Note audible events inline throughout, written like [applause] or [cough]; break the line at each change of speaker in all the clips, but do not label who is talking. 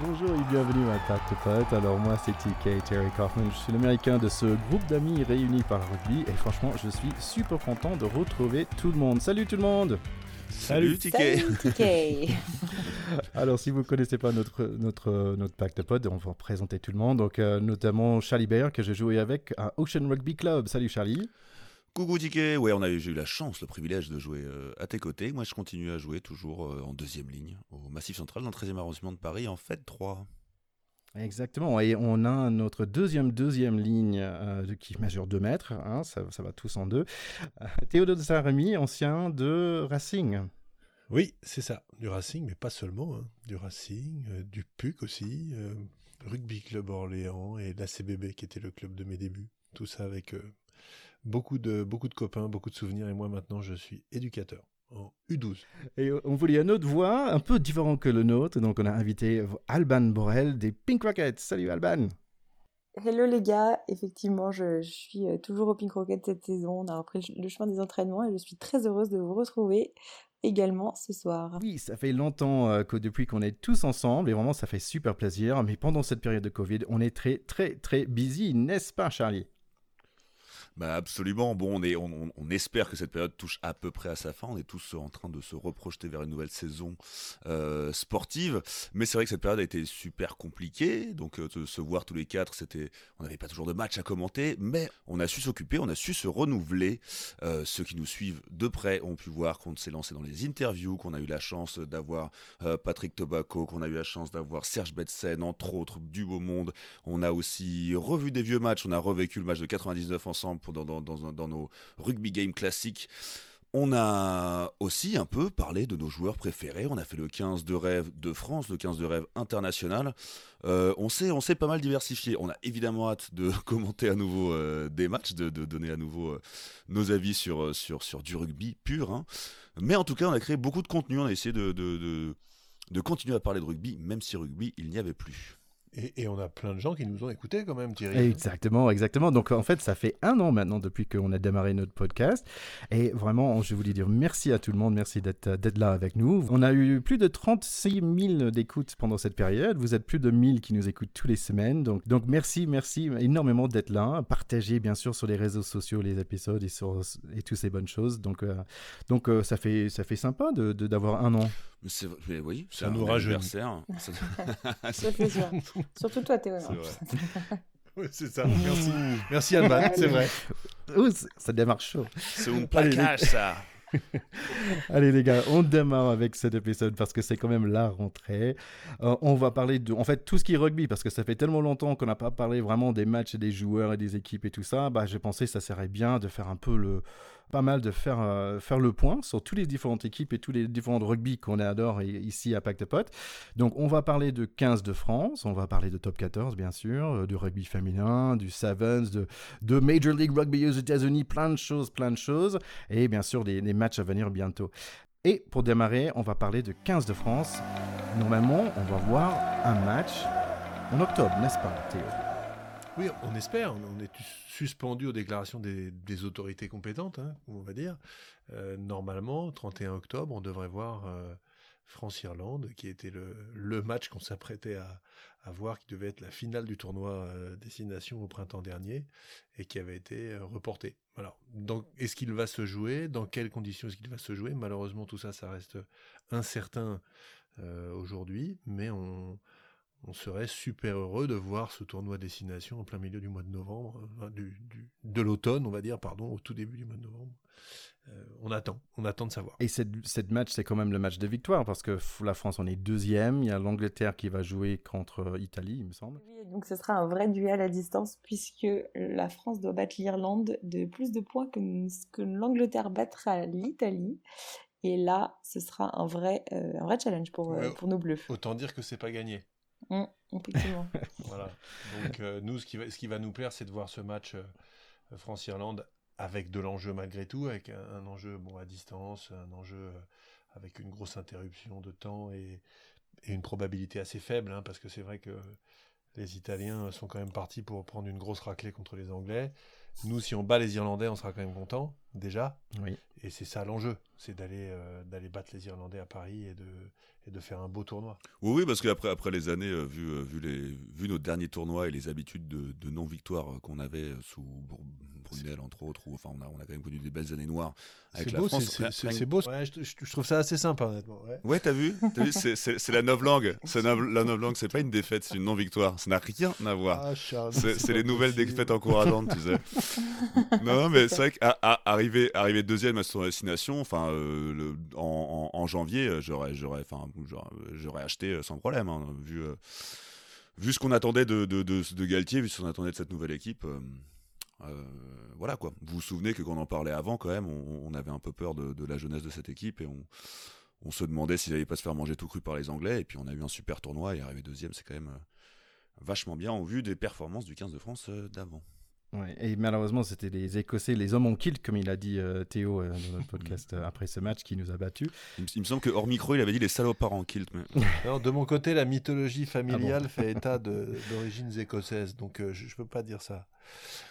Bonjour et bienvenue à Tarte Pote. Alors moi c'est TK Terry Kaufman, je suis l'américain de ce groupe d'amis réunis par le rugby et franchement je suis super content de retrouver tout le monde. Salut tout le monde
Salut, TK [laughs]
Alors si vous ne connaissez pas notre, notre, notre Pacte Pod, on va présenter tout le monde, donc euh, notamment Charlie Bear que j'ai joué avec à Ocean Rugby Club. Salut Charlie
Coucou Ticket, ouais, on a eu, j'ai eu la chance, le privilège de jouer euh, à tes côtés. Moi, je continue à jouer toujours euh, en deuxième ligne au Massif Central, dans le 13e arrondissement de Paris, en fait 3.
Exactement, et on a notre deuxième deuxième ligne euh, qui mesure 2 mètres, hein, ça, ça, va tous en deux. Théodore de Saint-Rémy, ancien de Racing.
Oui, c'est ça, du Racing, mais pas seulement, hein. du Racing, du PUC aussi, Rugby Club Orléans et l'ACBB qui était le club de mes débuts. Tout ça avec beaucoup de, beaucoup de copains, beaucoup de souvenirs, et moi maintenant je suis éducateur en U12.
Et on voulait une autre voix, un peu différent que le nôtre, donc on a invité Alban Borel des Pink Rockets. Salut Alban
Hello les gars, effectivement je, suis euh, toujours au Pink Rockets cette saison, on a repris le chemin des entraînements et je suis très heureuse de vous retrouver également ce soir.
Oui, ça fait longtemps euh, que depuis qu'on est tous ensemble et vraiment ça fait super plaisir, mais pendant cette période de Covid, on est très très très busy, n'est-ce pas Charlie?
Bah absolument. Bon, on, est, on, espère que cette période touche à peu près à sa fin. On est tous en train de se reprojeter vers une nouvelle saison euh, sportive. Mais c'est vrai que cette période a été super compliquée. Donc euh, se voir tous les quatre, c'était, on n'avait pas toujours de match à commenter, mais on a su s'occuper, on a su se renouveler. Euh, ceux qui nous suivent de près ont pu voir qu'on s'est lancé dans les interviews, qu'on a eu la chance d'avoir Patrick Tobacco, qu'on a eu la chance d'avoir Serge Betsen, entre autres, du beau monde. On a aussi revu des vieux matchs. On a revécu le match de 99 ensemble dans, nos rugby games classiques. On a aussi un peu parlé de nos joueurs préférés. On a fait le 15 de rêve de France, le 15 de rêve international. Euh, on s'est on pas mal diversifié. On a évidemment hâte de [laughs] commenter à nouveau euh, des matchs, de, donner à nouveau euh, nos avis sur, sur, sur du rugby pur. Hein. Mais en tout cas, on a créé beaucoup de contenu. On a essayé de, de, de continuer à parler de rugby, même si rugby, il n'y avait plus.
Et, on a plein de gens qui nous ont écoutés quand même, Thierry.
Exactement, exactement. Donc en fait, ça fait un an maintenant depuis qu'on a démarré notre podcast. Et vraiment, je voulais dire merci à tout le monde, merci d'être là avec nous. On a eu plus de 36 000 d'écoutes pendant cette période. Vous êtes plus de 1000 qui nous écoutent toutes les semaines. Donc, merci, merci énormément d'être là. Partagez bien sûr sur les réseaux sociaux les épisodes et, toutes ces bonnes choses. Donc, euh, euh, ça, fait, ça fait sympa d'avoir de, d'avoir un an.
Mais, oui,
ça nous anniversaire.
ça [laughs] fait. Surtout toi, Théo.
c'est [laughs] ça. Merci. Merci, Alban. C'est vrai.
ça démarre chaud.
C'est un plaquage, ça. [laughs]
Allez les gars, on démarre avec cet épisode parce que c'est quand même la rentrée. Euh, on va parler de, en fait, tout ce qui est rugby parce que ça fait tellement longtemps qu'on n'a pas parlé vraiment des matchs et des joueurs et des équipes et tout ça. Bah, j'ai pensé que ça serait bien de faire un peu le, pas mal de faire, euh, faire le point sur toutes les différentes équipes et tous les différents rugby qu'on adore ici à Pacte Pot. Donc, on va parler de 15 de France, on va parler de top 14, bien sûr, euh, du rugby féminin, du Sevens, de, de Major League Rugby aux États-Unis, plein de choses, plein de choses. Et bien sûr, des matchs à venir bientôt. Et pour démarrer, on va parler de 15 de France. Normalement, on va voir un match en octobre, n'est-ce pas, Théo?
Oui, on espère. On est suspendu aux déclarations des, autorités compétentes, hein, on va dire. Euh, normalement, 31 octobre, on devrait voir euh, France-Irlande, qui était le, match qu'on s'apprêtait à, voir, qui devait être la finale du tournoi euh, Destination au printemps dernier, et qui avait été reporté. Alors, est-ce qu'il va se jouer? Dans quelles conditions est-ce qu'il va se jouer? Malheureusement, tout ça, ça reste incertain aujourd'hui, mais on, on serait super heureux de voir ce tournoi destination en plein milieu du mois de novembre, euh, du, de l'automne, on va dire, pardon, au tout début du mois de novembre. Euh, on attend, on attend de savoir.
Et cette, cette match, c'est quand même le match de victoire parce que la France, on est deuxième. Il y a l'Angleterre qui va jouer contre l'Italie, il me semble.
Oui, donc ce sera un vrai duel à distance puisque la France doit battre l'Irlande de plus de points que, que l'Angleterre battra l'Italie. Et là, ce sera un vrai, euh, un vrai challenge pour, pour nos Bleus.
Autant dire que c'est pas gagné.
Mm, [laughs]
voilà. Donc euh, nous, ce qui, va, nous plaire, c'est de voir ce match euh, France-Irlande avec de l'enjeu malgré tout, avec un, enjeu bon à distance, un enjeu euh, avec une grosse interruption de temps et, une probabilité assez faible, hein, parce que c'est vrai que les Italiens sont quand même partis pour prendre une grosse raclée contre les Anglais. Nous, si on bat les Irlandais, on sera quand même content, déjà.
Oui.
Et c'est ça l'enjeu, c'est d'aller euh, d'aller battre les Irlandais à Paris et de, et de faire un beau tournoi.
Oui, oui, parce qu'après après les années, euh, vu, euh, vu, les, vu nos derniers tournois et les habitudes de, de non-victoire euh, qu'on avait sous Br- Brunel, entre autres, ou, enfin, on a, on a quand même connu des belles années noires avec la
beau,
France.
c'est- beau. Ouais, je, trouve ça assez sympa, honnêtement. ouais.
Ouais, t'as vu, T'as vu c'est, la novlangue. C'est la, la novlangue, c'est pas une défaite, c'est une non-victoire. Ça n'a rien à voir.
Ah,
C'est, les nouvelles défaites encourageantes, tu sais. [laughs] Non, non, mais c'est vrai arriver deuxième à son destination, enfin, euh, en, en- janvier, euh, j'aurais, j'aurais, enfin, j'aurais, acheté euh, sans problème, hein, vu, vu ce qu'on attendait de, Galtier, vu ce qu'on attendait de cette nouvelle équipe. voilà. Vous vous souvenez que quand on en parlait avant, quand même, on, avait un peu peur de, la jeunesse de cette équipe et on, on se demandait s'il n'allait pas se faire manger tout cru par les Anglais. Et puis on a eu un super tournoi et arriver deuxième, c'est quand même vachement bien en vue des performances du 15 de France d'avant.
Ouais, et malheureusement, c'était les Écossais, les hommes en kilt, comme il a dit euh, Théo euh, dans notre podcast euh, après ce match, qui nous a battus.
Il, me- il me semble que hors micro, il avait dit les salopards en kilt. Mais... [laughs]
Alors, de mon côté, la mythologie
Ah
familiale fait état [laughs] d'origines écossaises, donc euh, je ne peux pas dire ça.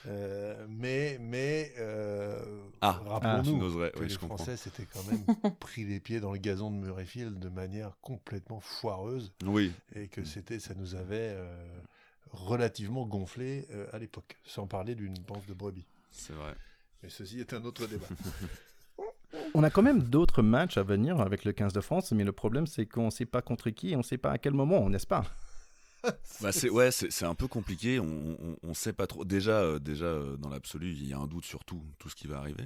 Euh, mais mais euh,
Ah,
Ah,
tu
rappelons-nous
n'oserais,
que
oui,
les
je comprends.
Français s'étaient quand même [laughs] pris les pieds dans le gazon de Murrayfield de manière complètement foireuse
Oui,
et que c'était ça nous avait euh, relativement gonflé euh, à l'époque, sans parler d'une panse de brebis.
c'est vrai.
Mais ceci est un autre débat. [laughs]
On a quand même d'autres matchs à venir avec le 15 de France, mais le problème, c'est qu'on ne sait pas contre qui et on ne sait pas à quel moment, n'est-ce pas? [laughs]
Bah c'est ouais, c'est c'est un peu compliqué. On, on, on sait pas trop. Déjà, euh, déjà euh, dans l'absolu, il y a un doute sur tout, tout ce qui va arriver.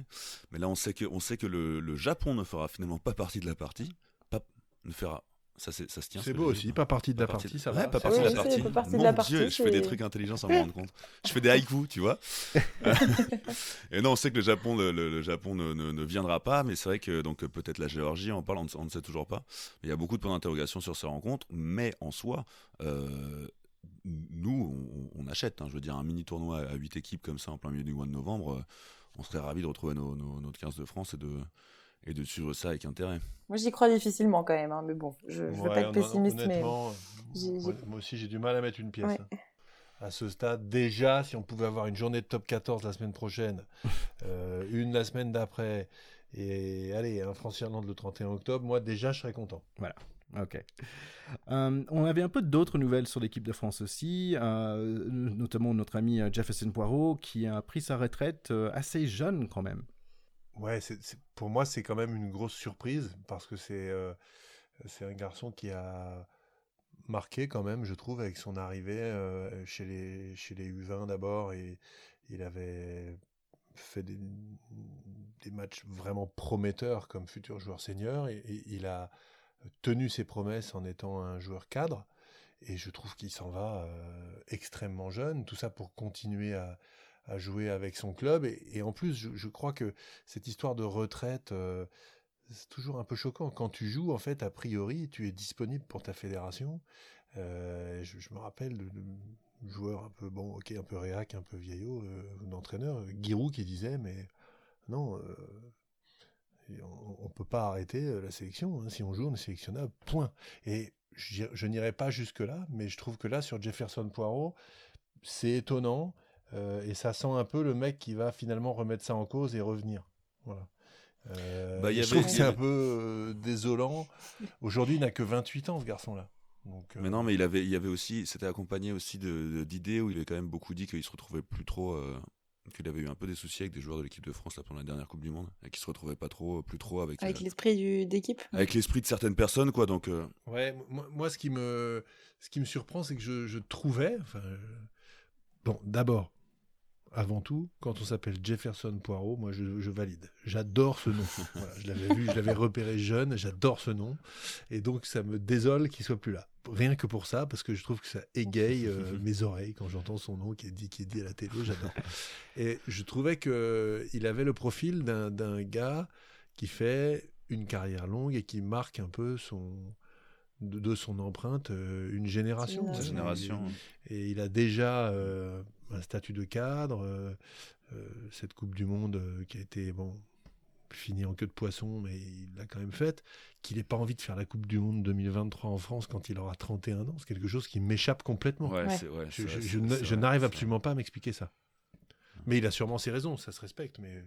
Mais là, on sait que, on sait que le, le Japon ne fera finalement pas partie de la partie. Pas, ne fera. Ça, c'est, ça se tient.
C'est beau aussi, pas partie de la partie, ça va.
pas partie de la partie. Mon Dieu, je fais des trucs intelligents sans [laughs] me rendre compte. Je fais des haïkus, tu vois. [laughs] et non, on sait que le Japon, le, le- le Japon ne, ne- ne viendra pas, mais c'est vrai que donc peut-être la Géorgie, on parle, on, ne- on ne sait toujours pas. Il y a beaucoup de points d'interrogation sur ces rencontres, mais en soi, euh, nous, on, on achète. hein. je veux dire, un mini tournoi à 8 équipes comme ça en plein milieu du mois de novembre, euh, on serait ravis de retrouver nos, nos- notre 15 de France et de, et de suivre ça avec intérêt.
Moi, j'y crois difficilement quand même, hein, mais bon, je ne veux
Ouais,
pas être pessimiste, mais
moi, aussi j'ai du mal à mettre une pièce.
Ouais.
hein. À ce stade, déjà, si on pouvait avoir une journée de top 14 la semaine prochaine, [laughs] euh, une la semaine d'après, et allez, un France-Irlande le 31 octobre, moi déjà je serais content.
Ok. Euh, on avait un peu d'autres nouvelles sur l'équipe de France aussi, euh, notamment notre ami Jefferson Poirot qui a pris sa retraite assez jeune quand même.
Ouais, pour moi c'est quand même une grosse surprise parce que c'est, euh, un garçon qui a marqué quand même, je trouve, avec son arrivée euh, chez, les, chez les U20 d'abord et il avait fait des, matchs vraiment prometteurs comme futur joueur senior et, et il a tenu ses promesses en étant un joueur cadre et je trouve qu'il s'en va euh, extrêmement jeune, tout ça pour continuer à, à jouer avec son club et, en plus je, crois que cette histoire de retraite euh, c'est toujours un peu choquant quand tu joues en fait a priori tu es disponible pour ta fédération euh, je, me rappelle de, de joueurs un peu bon ok un peu réac un peu vieillot euh, d'entraîneur Giroud qui disait mais non euh, on, on peut pas arrêter la sélection hein. si on joue on est sélectionnable point et je, n'irai pas jusque là mais je trouve que là sur Jefferson Poirot c'est étonnant euh, et ça sent un peu le mec qui va finalement remettre ça en cause et revenir. Voilà. Euh,
Bah, il y
je
avait-
trouve que c'est un peu euh, désolant. Aujourd'hui, il n'a que 28 ans, ce garçon-là. Donc, euh,
Mais non, mais il avait, il y avait aussi, c'était accompagné aussi de- de- d'idées où il avait quand même beaucoup dit qu'il se retrouvait plus trop, euh, qu'il avait eu un peu des soucis avec des joueurs de l'équipe de France là, pendant la dernière Coupe du Monde et qu'il se retrouvait pas trop, plus trop avec,
avec
euh,
l'esprit du- d'équipe.
avec l'esprit de certaines personnes, quoi. Donc, euh,
Ouais, moi, moi, ce qui me, ce qui me surprend, c'est que je, je trouvais. Enfin, bon, d'abord, avant tout, quand on s'appelle Jefferson Poirot, moi, je, je valide. J'adore ce nom. [laughs] Voilà, je l'avais vu, je l'avais repéré jeune. J'adore ce nom, et donc ça me désole qu'il soit plus là. Rien que pour ça, parce que je trouve que ça égaye euh, [laughs] mes oreilles quand j'entends son nom qui est dit, qui est dit à la télé. J'adore. Et je trouvais que il avait le profil d'un d'un gars qui fait une carrière longue et qui marque un peu son de, son empreinte euh, une génération.
Une
génération.
Et, et il a déjà euh, un statut de cadre, euh, euh, cette Coupe du Monde euh, qui a été bon finie en queue de poisson, mais il l'a quand même faite. Qu'il n'ait pas envie de faire la Coupe du Monde 2023 en France quand il aura 31 ans, c'est quelque chose qui m'échappe complètement.
ouais,
Ouais.
c'est, ouais,
Je, je- n'arrive absolument pas à m'expliquer ça. Mais il a sûrement ses raisons, ça se respecte. Mais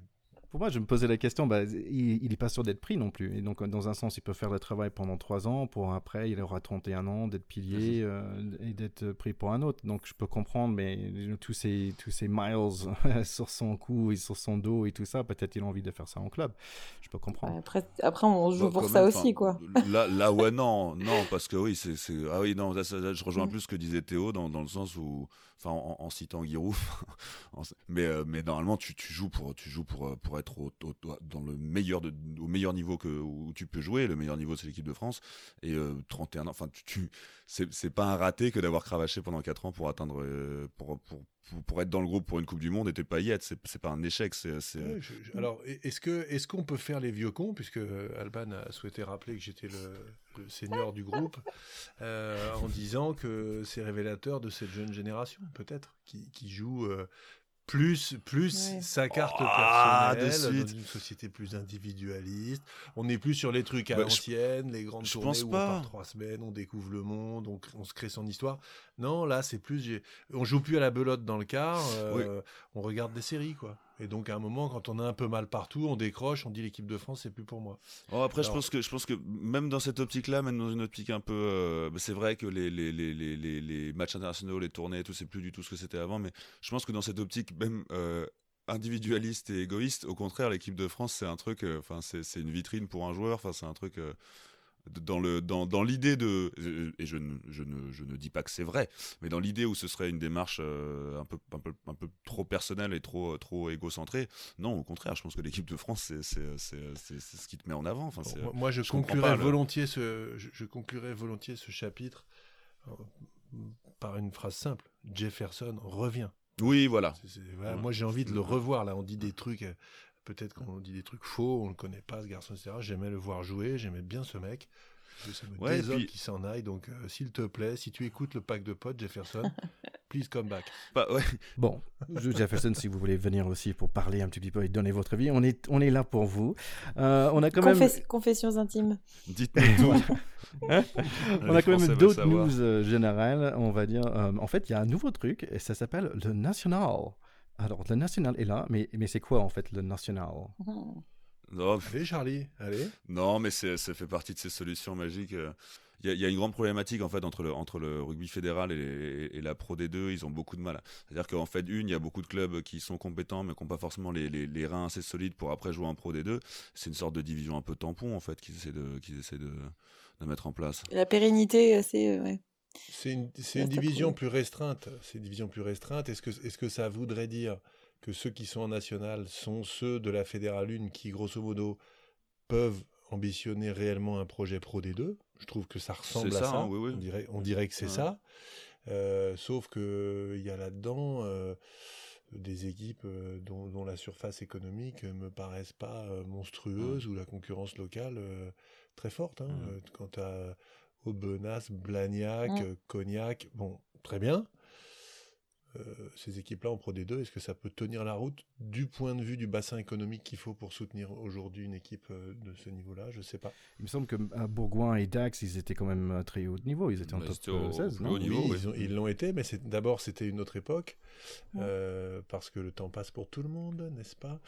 pour moi, je me posais la question, bah, il n'est pas sûr d'être pris non plus. Et donc, dans un sens, il peut faire le travail pendant trois ans, pour après, il aura 31 ans, d'être pilier euh, et d'être pris pour un autre. Donc, je peux comprendre, mais tous ces, tous ces miles [laughs] sur son cou et sur son dos et tout ça, peut-être il a envie de faire ça en club. Je peux comprendre.
Après, après on joue pour ça aussi, quoi.
Là, là, ouais, [laughs] non, non, parce que oui, c'est. Ah oui, non, je rejoins mm. plus ce que disait Théo dans, dans le sens où enfin en, citant Giroud. [laughs] mais, euh, mais normalement, tu, tu, joues pour, tu joues pour, euh, pour être au, dans le meilleur de, au meilleur niveau que, où tu peux jouer. Le meilleur niveau, c'est l'équipe de France. Et 31 euh, ans, enfin, tu, tu c'est pas un raté que d'avoir cravaché pendant 4 ans pour atteindre, pour, pour, pour, être dans le groupe pour une Coupe du Monde et pas y être. C'est pas un échec. c'est
alors, est-ce que est-ce qu'on peut faire les vieux cons, puisque Alban a souhaité rappeler que j'étais le, seigneur du groupe, en disant que c'est révélateur de cette jeune génération peut-être, qui, qui joue euh, plus, plus sa carte ah, personnelle dans une société plus individualiste. On n'est plus sur les trucs à bah, l'ancienne, les grandes tournées où on part trois semaines, on découvre le monde, on, on se crée son histoire. Non, là, c'est plus. On joue plus à la belote dans le car, euh, on regarde des séries, quoi. Et donc, à un moment, quand on a un peu mal partout, on décroche, on dit l'équipe de France, c'est plus pour moi.
Oh, après, je, pense que, je pense que même dans cette optique-là, même dans une optique un peu. Euh, bah, c'est vrai que les, les, les, les, matchs internationaux, les tournées, tout, c'est plus du tout ce que c'était avant, mais je pense que dans cette optique, même. Euh, individualiste et égoïste, au contraire, l'équipe de France, c'est un truc, enfin, c'est une vitrine pour un joueur, enfin, c'est un truc dans le dans, dans l'idée de et je ne, je ne, je ne dis pas que c'est vrai mais dans l'idée où ce serait une démarche euh, un peu un peu un peu trop personnelle et trop trop égocentrée non au contraire je pense que l'équipe de France c'est c'est ce qui te met en avant enfin
moi, je, conclurai volontiers ce je, conclurai volontiers ce chapitre euh, par une phrase simple. Jefferson revient.
Oui voilà,
moi j'ai envie de le revoir là. On dit des trucs euh, peut-être qu'on dit des trucs faux, on ne le connaît pas ce garçon, etc. J'aimais le voir jouer, j'aimais bien ce mec. Ça me ouais, désole qui s'en aille. Donc, euh, s'il te plaît, si tu écoutes le pack de potes, Jefferson, [laughs] please come back.
Bah, ouais. Bon, Jefferson, si vous voulez venir aussi pour parler un petit peu et donner votre vie, on est, on est là pour vous. Euh, on a quand même...
Confessions intimes.
Dites-nous [laughs]
hein on a quand même d'autres news euh, générales, on va dire. en fait, il y a un nouveau truc et ça s'appelle le National. Alors, le national est là, mais, mais c'est quoi en fait le national?
Non, allez Charlie, allez.
Non, mais ça fait partie de ces solutions magiques. Euh. Il y, a une grande problématique en fait entre le, entre le rugby fédéral et, la Pro D2. Ils ont beaucoup de mal. C'est-à-dire qu'en fait, une, il y a beaucoup de clubs qui sont compétents mais qui n'ont pas forcément les, les, reins assez solides pour après jouer en Pro D2. C'est une sorte de division un peu tampon en fait qu'ils essaient de, qu'ils essaient de, de, mettre en place.
La pérennité, c'est ouais.
C'est une, une division plus restreinte. C'est une division plus restreinte. Est-ce que, est que ça voudrait dire que ceux qui sont en national sont ceux de la Fédérale 1 qui, grosso modo, peuvent ambitionner réellement un projet Pro D2 Je trouve que ça ressemble à ça. Hein, on, dirait, on dirait que c'est ça. Euh, sauf qu'il y a là-dedans euh, des équipes euh, dont, la surface économique ne me paraissent pas monstrueuse ou la concurrence locale très forte. Hein. Quant à Aubenas, Blagnac, mm. Cognac, bon, très bien. Euh, ces équipes-là en Pro D2, est-ce que ça peut tenir la route du point de vue du bassin économique qu'il faut pour soutenir aujourd'hui une équipe euh, de ce niveau-là? Je ne sais pas.
Il me semble que euh, Bourgoin et Dax, ils étaient quand même très haut niveau. Ils étaient en bah, top 16,
non niveau, oui, ils l'ont été, mais d'abord c'était une autre époque, parce que le temps passe pour tout le monde, n'est-ce pas?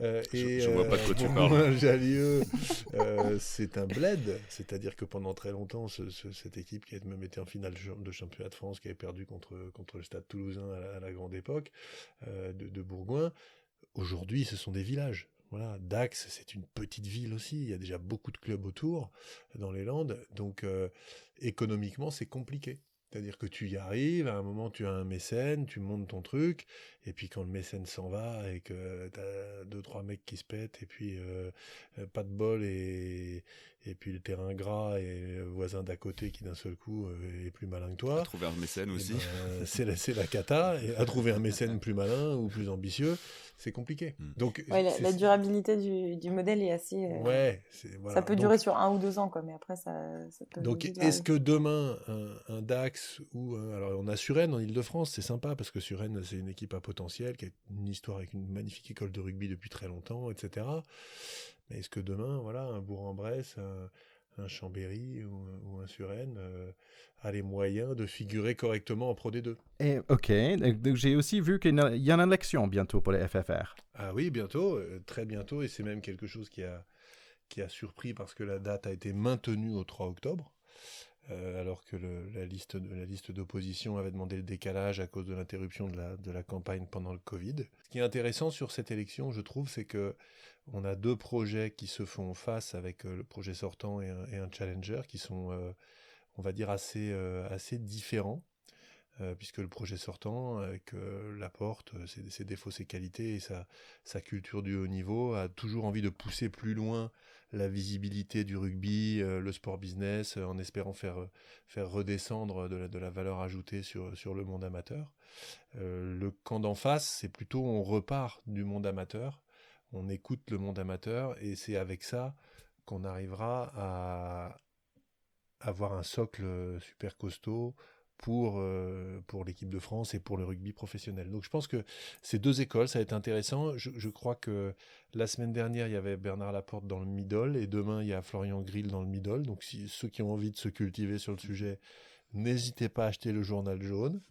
Et, Je ne vois pas de quoi tu parles. [laughs]
Jallieu, c'est un bled, c'est-à-dire que pendant très longtemps, cette équipe qui a même été en finale de championnat de France, qui avait perdu contre, contre le Stade Toulousain à la, grande époque euh, de, Bourgoin. Aujourd'hui, ce sont des villages. Voilà, Dax, c'est une petite ville aussi. Il y a déjà beaucoup de clubs autour dans les Landes. Donc, euh, économiquement, c'est compliqué. C'est-à-dire que tu y arrives, à un moment tu as un mécène, tu montes ton truc, et puis quand le mécène s'en va et que tu as deux, trois mecs qui se pètent, et puis euh, pas de bol, et, et puis le terrain gras et le voisin d'à côté qui d'un seul coup euh, est plus malin que toi.
À trouver un mécène aussi.
Ben, c'est la, la, cata. Et à trouver un mécène plus malin ou plus ambitieux, c'est compliqué. Hmm. Donc,
la, durabilité du, du, modèle est assez. Euh,
ouais,
ça peut durer sur un ou deux ans, quoi, mais après ça, ça peut.
Donc est-ce que demain, un, DAX ou. alors on a Suresnes en Ile-de-France, c'est sympa parce que Suresnes, c'est une équipe à potentiel qui a une histoire avec une magnifique école de rugby depuis très longtemps, etc. Mais est-ce que demain, voilà, un Bourg-en-Bresse, un Chambéry ou, un Suresnes a les moyens de figurer correctement en Pro D2.
Et, ok, j'ai aussi vu qu'il y a une élection bientôt pour les FFR.
Ah oui, bientôt, très bientôt, et c'est même quelque chose qui a, qui a surpris parce que la date a été maintenue au 3 octobre. Euh, alors que la liste la liste d'opposition avait demandé le décalage à cause de l'interruption de la, de la campagne pendant le Covid. Ce qui est intéressant sur cette élection, je trouve, c'est que on a deux projets qui se font face avec euh, le projet sortant et un, challenger qui sont, euh, on va dire, assez, assez différents. puisque le projet sortant, avec la porte, ses, ses, défauts, ses qualités et sa, sa culture du haut niveau, a toujours envie de pousser plus loin la visibilité du rugby, euh, le sport business, euh, en espérant faire, euh, faire redescendre de la, de la valeur ajoutée sur, sur le monde amateur. le camp d'en face, c'est plutôt on repart du monde amateur, on écoute le monde amateur et c'est avec ça qu'on arrivera à avoir un socle super costaud, pour, euh, pour l'équipe de France et pour le rugby professionnel. Donc je pense que ces deux écoles, ça va être intéressant. Je, crois que la semaine dernière, il y avait Bernard Laporte dans le middle et demain, il y a Florian Grill dans le middle. Donc si ceux qui ont envie de se cultiver sur le sujet, n'hésitez pas à acheter le journal jaune. [laughs]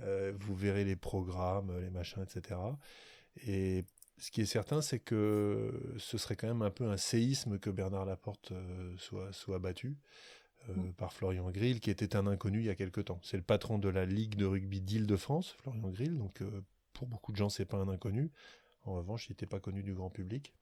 Euh, vous verrez les programmes, les machins, etc. Et ce qui est certain, c'est que ce serait quand même un peu un séisme que Bernard Laporte euh, soit, soit battu. Euh, mm. par Florian Grill, qui était un inconnu il y a quelque temps. C'est le patron de la Ligue de rugby d'Île-de-France, Florian Grill, donc euh, pour beaucoup de gens, c'est pas un inconnu. En revanche, il n'était pas connu du grand public.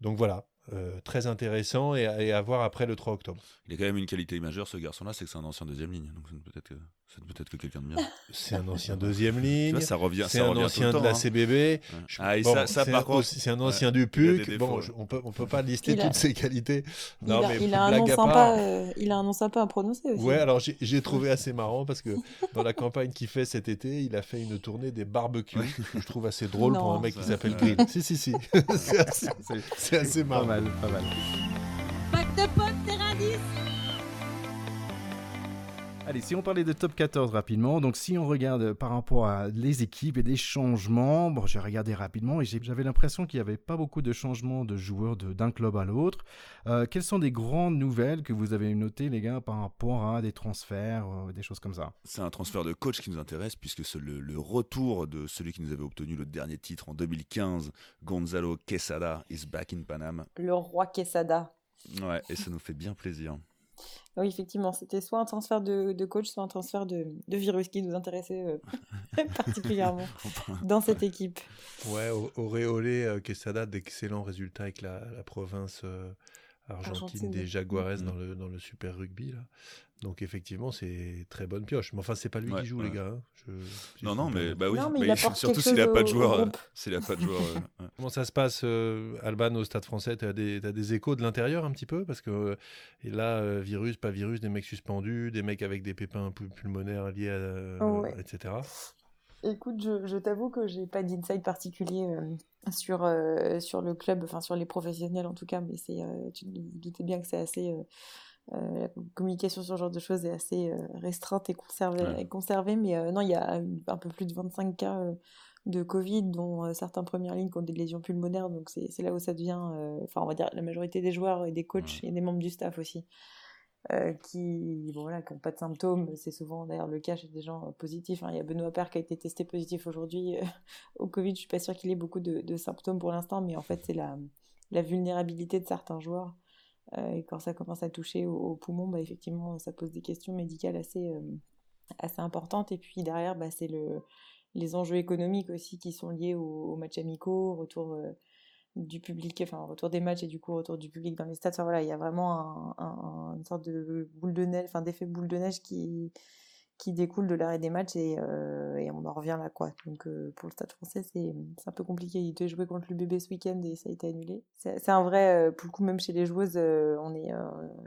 Donc voilà, euh, très intéressant et, à voir après le 3 octobre.
Il a quand même une qualité majeure, ce garçon-là, c'est que c'est un ancien deuxième ligne. Donc peut-être que c'est peut-être que quelqu'un de bien. [laughs]
C'est un ancien deuxième ligne.
ça revient.
C'est un ancien de la hein. CBB.
Ah, et ça, ça par contre,
c'est un ancien du PUC. Bon, on peut on peut pas lister toutes ses qualités.
Non, il a, mais il a un nom sympa. Euh, il a un nom sympa à prononcer aussi.
Ouais, alors j'ai trouvé assez marrant parce que [laughs] dans la campagne qu'il fait cet été, il a fait une tournée des barbecues que je trouve assez drôle pour un mec qui s'appelle Grill. Si si si. [laughs] c'est assez, marrant.
Pas mal, pas mal. Allez, si on parlait de top 14 rapidement, donc si on regarde par rapport à les équipes et des changements, bon, j'ai regardé rapidement et j'avais l'impression qu'il n'y avait pas beaucoup de changements de joueurs d'un club à l'autre. Euh, quelles sont des grandes nouvelles que vous avez notées, les gars, par rapport à des transferts, euh, des choses comme ça?
C'est un transfert de coach qui nous intéresse puisque c'est le, le, retour de celui qui nous avait obtenu le dernier titre en 2015, Gonzalo Quesada is back in Panama.
Le roi Quesada.
Ouais, et ça nous fait bien plaisir.
Oui, effectivement, c'était soit un transfert de, coach, soit un transfert de, virus qui nous intéressait euh, [laughs] particulièrement [laughs] dans cette équipe.
Ouais, auréolé euh, Quesada d'excellents résultats avec la, province euh, argentine, des Jaguares mm. dans, le, dans le Super Rugby. Là. Donc effectivement, c'est très bonne pioche. Mais enfin, c'est pas lui qui joue, les gars. Hein.
non, non, mais bah oui. mais [laughs] surtout s'il n'a pas de joueur. Euh, s'il a pas de joueur. [laughs]
Comment ça se passe, euh, Alban, au Stade Français? Tu as, des échos de l'intérieur un petit peu? Parce que euh, et là, virus, pas virus, des mecs suspendus, des mecs avec des pépins pulmonaires liés, à, etc.
Écoute, je, t'avoue que j'ai pas d'insight particulier sur sur le club, enfin sur les professionnels en tout cas, mais c'est tu te doutais bien que c'est assez euh, la communication sur ce genre de choses est assez euh, restreinte et conservée, conservée mais euh, non, il y a un peu plus de 25 cas de Covid, dont certains premières lignes qui ont des lésions pulmonaires, donc c'est là où ça devient, enfin on va dire la majorité des joueurs et des coachs et des membres du staff aussi, qui bon, voilà, n'ont pas de symptômes, c'est souvent d'ailleurs le cas chez des gens positifs. Hein. Il y a Benoît Père qui a été testé positif aujourd'hui [laughs] au Covid, je suis pas sûre qu'il ait beaucoup de, de symptômes pour l'instant, mais en fait c'est la, la vulnérabilité de certains joueurs euh, et quand ça commence à toucher aux au poumons, bah, effectivement, ça pose des questions médicales assez, euh, assez importantes. Et puis derrière, bah, c'est le, les enjeux économiques aussi qui sont liés aux, matchs amicaux, au retour euh, du public, enfin retour des matchs et du coup retour du public dans les stades. Enfin, voilà, il y a vraiment un, une sorte de boule de neige, enfin d'effet boule de neige qui, qui découle de l'arrêt des matchs et, euh, on en revient là quoi. Donc euh, pour le Stade français c'est un peu compliqué. Il devait jouer contre le bébé ce week-end et ça a été annulé. C'est un vrai, euh, pour le coup même chez les joueuses, on est,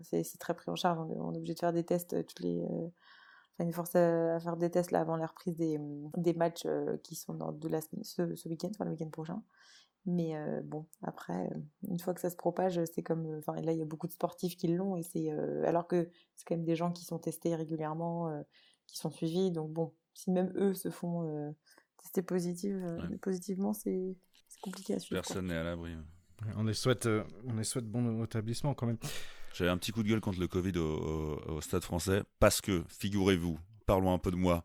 c'est très pris en charge. On est, obligé de faire des tests toutes les, enfin une force à, faire des tests avant la reprise des, des matchs qui sont dans de la ce, ce week-end, enfin le week-end prochain. Mais bon, après, une fois que ça se propage, c'est comme, enfin là il y a beaucoup de sportifs qui l'ont et c'est alors que c'est quand même des gens qui sont testés régulièrement qui sont suivis. Donc bon, si même eux se font euh, tester euh, positivement, c'est compliqué à suivre.
Personne n'est à l'abri.
On les souhaite, euh, on les souhaite bon établissement quand même.
J'avais un petit coup de gueule contre le Covid au, au Stade français parce que, figurez-vous, parlons un peu de moi.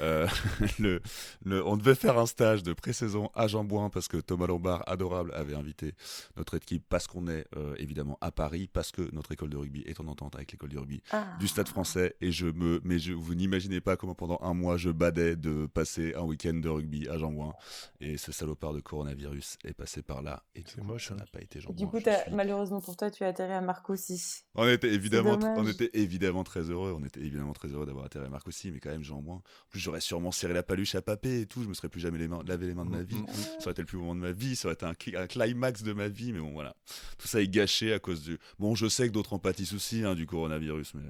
Euh, [laughs] le, le, on devait faire un stage de pré-saison à Jambouin parce que Thomas Lombard, adorable, avait invité notre équipe parce qu'on est euh, évidemment à Paris, parce que notre école de rugby est en entente avec l'école de rugby
Ah.
du Stade français. Et je me, mais je, vous n'imaginez pas comment pendant un mois je badais de passer un week-end de rugby à Jambouin. Et ce salopard de coronavirus est passé par là. Et du
C'est
coup,
moche,
ça
hein.
n'a pas été
Et
Jambouin.
du coup,
suis-
malheureusement pour toi, tu as atterri à Marcoussis.
on était évidemment, on était évidemment très heureux. On était évidemment très heureux d'avoir atterri à Marc mais quand même Jean moins. En plus, j'aurais sûrement serré la paluche à papé et tout. Je me serais plus jamais les mains, lavé les mains de ma vie. Ça aurait été le plus beau moment de ma vie. Ça aurait été un, cli- un climax de ma vie. Mais bon, voilà. Tout ça est gâché à cause du. Bon, je sais que d'autres en pâtissent aussi hein, du coronavirus, mais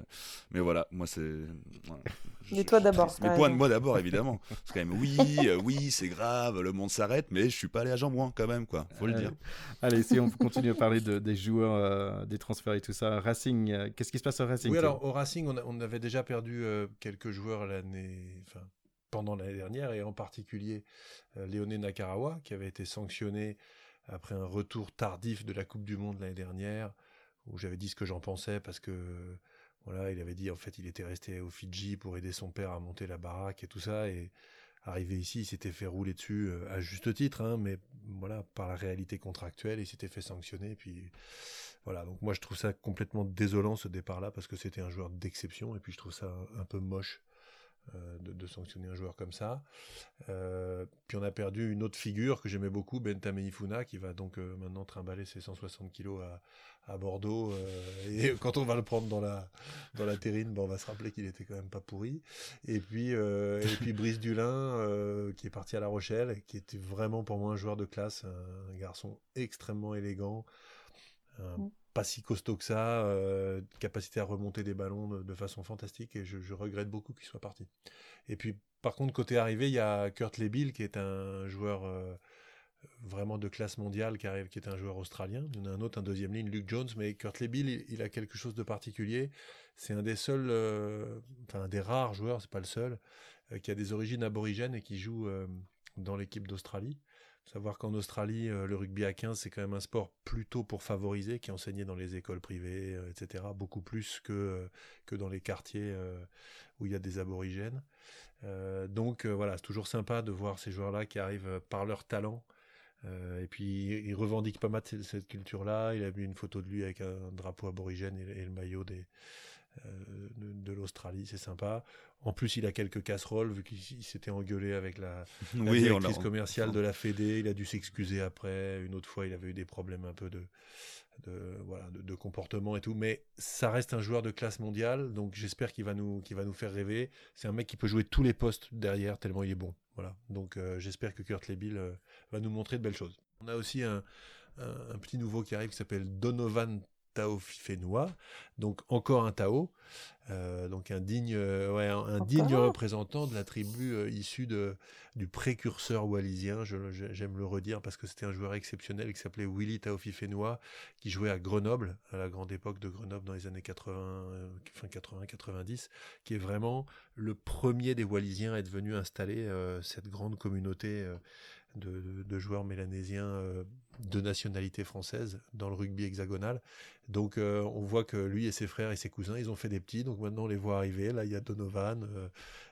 mais voilà, moi c'est. voilà. Je-
Mais toi d'abord,
Mais moi, moi d'abord, évidemment. C'est quand même oui, euh, oui, c'est grave, le monde s'arrête, mais je suis pas allé à Jean moins quand même, quoi. Faut le dire.
Allez, si on continue à parler de- des joueurs, euh, des transferts et tout ça. Racing, euh, qu'est-ce qui se passe au Racing
Oui, alors au Racing, on, a- on avait déjà perdu euh, quelques joueurs l'année, pendant l'année dernière, et en particulier euh, Léoné Nakarawa, qui avait été sanctionné après un retour tardif de la Coupe du Monde l'année dernière, où j'avais dit ce que j'en pensais parce que voilà, il avait dit en fait il était resté au Fidji pour aider son père à monter la baraque et tout ça, et arrivé ici, il s'était fait rouler dessus euh, à juste titre, hein, mais voilà par la réalité contractuelle, il s'était fait sanctionner, puis voilà, donc moi je trouve ça complètement désolant ce départ-là parce que c'était un joueur d'exception et puis je trouve ça un, peu moche de, de sanctionner un joueur comme ça. Euh, puis on a perdu une autre figure que j'aimais beaucoup, Bentame Ifuna, qui va donc euh, maintenant trimballer ses 160 kilos à, Bordeaux. euh, et [laughs] quand on va le prendre dans la, dans la terrine, bon, on va se rappeler qu'il était quand même pas pourri. Et puis, euh, Brice Dulin, euh, qui est parti à La Rochelle, qui était vraiment pour moi un joueur de classe, un, garçon extrêmement élégant.
Mm.
Pas si costaud que ça, euh, capacité à remonter des ballons de, façon fantastique et je, regrette beaucoup qu'il soit parti. Et puis par contre côté arrivé, il y a Kurt Lebill qui est un joueur euh, vraiment de classe mondiale qui arrive, qui est un joueur australien. Il y en a un autre, un deuxième ligne, Luke Jones, mais Kurt Lebill, il, a quelque chose de particulier. C'est un des seuls, euh, enfin un des rares joueurs, c'est pas le seul, qui a des origines aborigènes et qui joue dans l'équipe d'Australie. Savoir qu'en Australie, euh, le rugby à 15, c'est quand même un sport plutôt pour favoriser, qui est enseigné dans les écoles privées, euh, etc., beaucoup plus que, euh, que dans les quartiers où il y a des aborigènes. Donc voilà, c'est toujours sympa de voir ces joueurs-là qui arrivent par leur talent. Et puis il revendique pas mal cette, culture-là. Il a mis une photo de lui avec un drapeau aborigène et, le maillot des, de, de l'Australie, c'est sympa. En plus, il a quelques casseroles vu qu'il il s'était engueulé avec la, la
Oui,
directrice commerciale de la Fédé, il a dû s'excuser après. Une autre fois, il avait eu des problèmes un peu de, de, voilà, de, de comportement et tout. Mais ça reste un joueur de classe mondiale, donc j'espère qu'il va, nous, qu'il va nous faire rêver. C'est un mec qui peut jouer tous les postes derrière, tellement il est bon. Voilà. Donc euh, j'espère que Kurt Lebill euh, va nous montrer de belles choses. On a aussi un, un, un petit nouveau qui arrive qui s'appelle Donovan Taofifenua, donc encore un Tao, euh, donc un digne, euh, ouais, un, digne représentant de la tribu euh, issue de, du précurseur wallisien. J'aime le redire parce que c'était un joueur exceptionnel qui s'appelait Willy Taofifenua, qui jouait à Grenoble, à la grande époque de Grenoble dans les années 80, euh, fin 80-90, qui est vraiment le premier des Wallisiens à être venu installer cette grande communauté de, joueurs mélanésiens euh, de nationalité française dans le rugby hexagonal. Donc euh, on voit que lui et ses frères et ses cousins, ils ont fait des petits. Donc maintenant on les voit arriver. Là il y a Donovan. euh,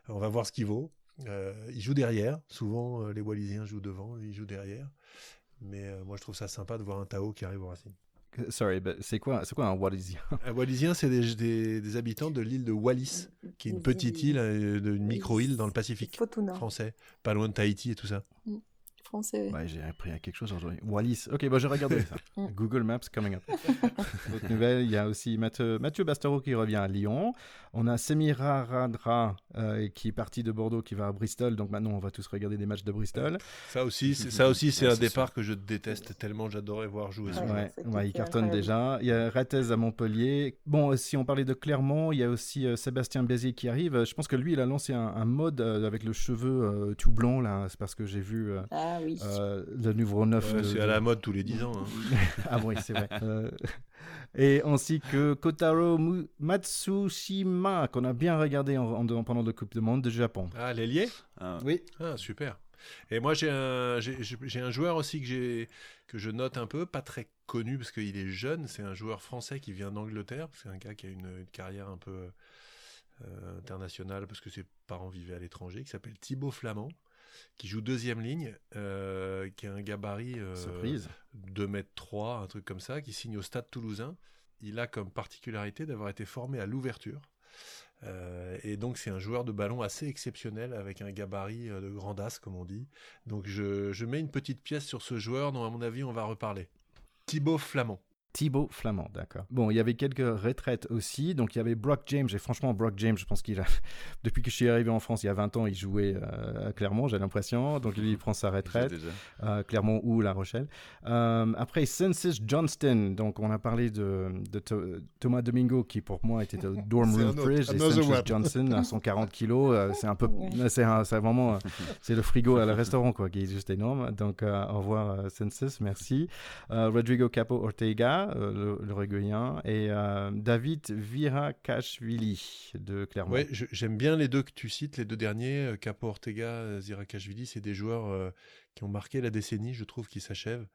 on va voir ce qu'il vaut. Euh, il joue derrière. Souvent euh, les Wallisiens jouent devant, lui il joue derrière. Mais euh, moi je trouve ça sympa de voir un Tao qui arrive au Racing.
Sorry, but c'est quoi, c'est quoi un Wallisien
Un Wallisien, c'est des, des- des habitants de l'île de Wallis, qui est une petite île, une micro-île dans le Pacifique français, pas loin de Tahiti et tout ça.
Français.
Ouais, j'ai appris à quelque chose aujourd'hui. Wallis. Ok, bah, je regarderai ça. [laughs]
Mm.
Google Maps coming up. [laughs] Autre nouvelle, il y a aussi Mathieu, Mathieu qui revient à Lyon. On a Semira Radra euh, qui est parti de Bordeaux, qui va à Bristol. Donc maintenant, on va tous regarder des matchs de Bristol.
Ça aussi, c'est, ça aussi, c'est
Ouais,
un départ que je déteste tellement. J'adorais voir jouer
Ouais.
il cartonne déjà. Il y a Ratez à Montpellier. Bon, euh, si on parlait de Clermont, il y a aussi euh, Sébastien Bézier qui arrive. Je pense que lui, il a lancé un, un mode euh, avec le cheveu euh, tout blanc, là. C'est parce que j'ai vu euh,
Ah oui.
euh, le numéro 9.
Ouais,
de-
c'est à la mode tous les 10 ans. hein. [laughs]
ah oui, c'est vrai. [laughs] Euh, et ainsi que Kotaro Matsushima, qu'on a bien regardé en, en- pendant la Coupe du Monde de Japon.
Ah, l'ailier
Ah,
Oui.
Ah, super. Et moi, j'ai un, j'ai un joueur aussi que, je note un peu, pas très connu parce qu'il est jeune. C'est un joueur français qui vient d'Angleterre. C'est un gars qui a une, carrière un peu euh, internationale parce que ses parents vivaient à l'étranger, qui s'appelle Thibaut Flamand qui joue deuxième ligne, euh, qui a un gabarit euh, 2 mètres 3, un truc comme ça, qui signe au Stade Toulousain. Il a comme particularité d'avoir été formé à l'ouverture. Euh, et donc c'est un joueur de ballon assez exceptionnel avec un gabarit euh, de grand as comme on dit. Donc je, je mets une petite pièce sur ce joueur dont à mon avis on va reparler. Thibaut Flamand.
Thibaut Flamand, d'accord. Bon, il y avait quelques retraites aussi. Donc, il y avait Brock James. Et franchement, Brock James, je pense qu'il a. [laughs] Depuis que je suis arrivé en France, il y a 20 ans, il jouait euh, à Clermont, j'ai l'impression. Donc, lui, il prend sa retraite. Euh, Clermont ou La Rochelle. Euh, après, Census Johnston. Donc, on a parlé de, Thomas Domingo, qui pour moi était au Dorm [laughs] Room Bridge. Et Census Johnson, à 140 kilos. c'est un peu. C'est vraiment. [laughs] c'est le frigo à le restaurant, quoi, qui est juste énorme. Donc, au revoir, Census. Merci. Rodrigo Capo Ortega. Euh, le, le et euh, David Virakashvili de Clermont.
J'aime bien les deux que tu cites, les deux derniers, euh, Capo Ortega, Virakashvili, c'est des joueurs qui ont marqué la décennie, je trouve, qui s'achèvent.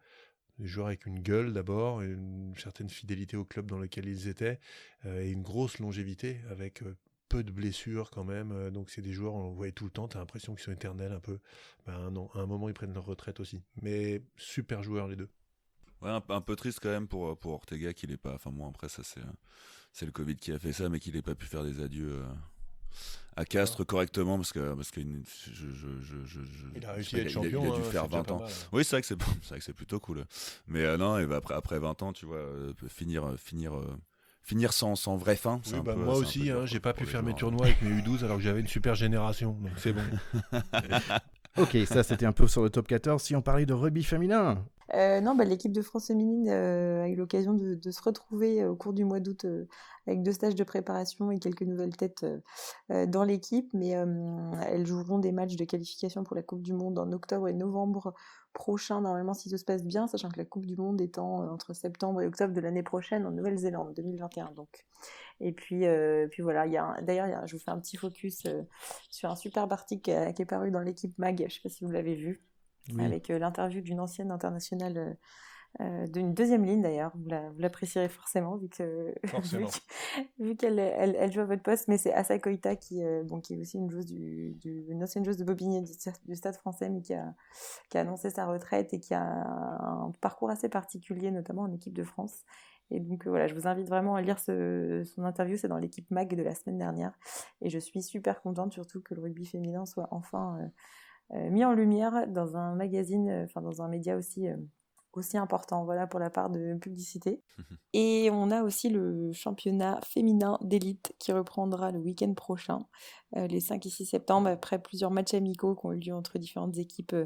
Des joueurs avec une gueule d'abord, une certaine fidélité au club dans lequel ils étaient, et une grosse longévité avec peu de blessures quand même. donc c'est des joueurs, on voit tout le temps, tu as l'impression qu'ils sont éternels un peu. Ben, non, à un moment, ils prennent leur retraite aussi. Mais super joueurs les deux.
Ouais, un, peu triste quand même pour, pour Ortega qu'il est pas. Enfin, moi, après, ça, c'est, c'est le Covid qui a fait ça, mais qu'il n'ait pas pu faire des adieux euh, à Castres correctement parce que, parce que je, je, je,
il a réussi à être champion.
Il a, dû hein, faire 20 ans. Oui, c'est vrai, que c'est, [laughs] c'est vrai que c'est plutôt cool. Mais euh, non, et après, après 20 ans, tu vois, euh, finir. finir finir sans, sans vraie fin.
Oui, bah, moi aussi, hein, j'ai pas pu faire mes tournois avec mes U12 alors que j'avais une super génération, donc c'est bon. [laughs]
ok, ça c'était un peu sur le top 14. Si on parlait de rugby féminin,
euh, non, bah, l'équipe de France féminine euh, a eu l'occasion de, se retrouver euh, au cours du mois d'août avec deux stages de préparation et quelques nouvelles têtes dans l'équipe, mais elles joueront des matchs de qualification pour la Coupe du Monde en octobre et novembre prochain, normalement si tout se passe bien, sachant que la Coupe du Monde étant entre septembre et octobre de l'année prochaine en Nouvelle-Zélande, 2021 donc. Et puis, puis voilà, d'ailleurs, je vous fais un petit focus sur un superbe article qui, est paru dans l'équipe MAG, je ne sais pas si vous l'avez vu, avec euh, l'interview d'une ancienne internationale euh, euh, d'une deuxième ligne d'ailleurs, vous l'apprécierez forcément vu [laughs] que vu qu'elle elle, elle, joue à votre poste, mais c'est Asa Koita qui, bon, qui est aussi une joueuse du, une ancienne joueuse de Bobigny du, Stade Français, mais qui a, qui a annoncé sa retraite et qui a un parcours assez particulier, notamment en équipe de France. Et donc voilà, je vous invite vraiment à lire ce, son interview, c'est dans l'équipe MAG de la semaine dernière, et je suis super contente surtout que le rugby féminin soit enfin mis en lumière dans un magazine, euh, enfin dans un média aussi euh, aussi important, voilà pour la part de publicité. [laughs] Et on a aussi le championnat féminin d'élite qui reprendra le week-end prochain, les 5 et 6 septembre, après plusieurs matchs amicaux qui ont eu lieu entre différentes équipes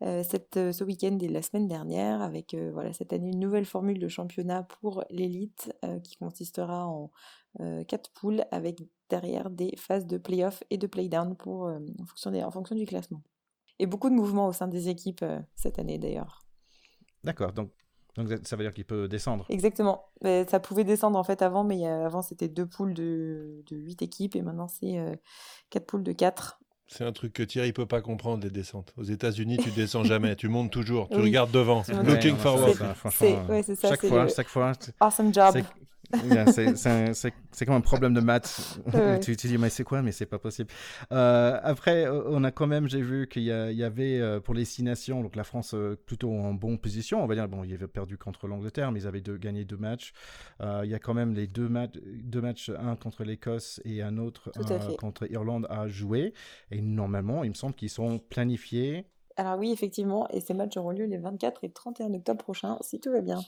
cette, ce week-end et la semaine dernière, avec voilà cette année une nouvelle formule de championnat pour l'élite qui consistera en 4 poules avec derrière des phases de play-off et de play-down pour, euh, en, fonction des, en fonction du classement. Et beaucoup de mouvements au sein des équipes euh, cette année d'ailleurs.
D'accord, donc, donc ça veut dire qu'il peut descendre
Exactement. Mais ça pouvait descendre en fait avant, mais avant c'était deux poules de, de 8 équipes et maintenant c'est euh, quatre poules de 4.
C'est un truc que Thierry peut pas comprendre, les descentes. Aux États-Unis, tu descends jamais, tu montes toujours, tu regardes devant. Looking forward.
C'est ça, chaque fois, chaque fois.
Awesome job
c'est comme un problème de maths. tu te dis, mais c'est quoi? Mais c'est pas possible. Euh, après, on a quand même, j'ai vu qu'il y, avait euh, pour les six nations, donc la France euh, plutôt en bonne position. On va dire, bon, il avait perdu contre l'Angleterre, mais ils avaient gagné deux matchs. il y a quand même les deux, matchs, deux matchs, un contre l'Écosse et un autre contre Irlande à jouer. Et normalement, il me semble qu'ils sont planifiés.
Alors oui, effectivement, et ces matchs auront lieu les 24 et 31 octobre prochains, si tout va bien.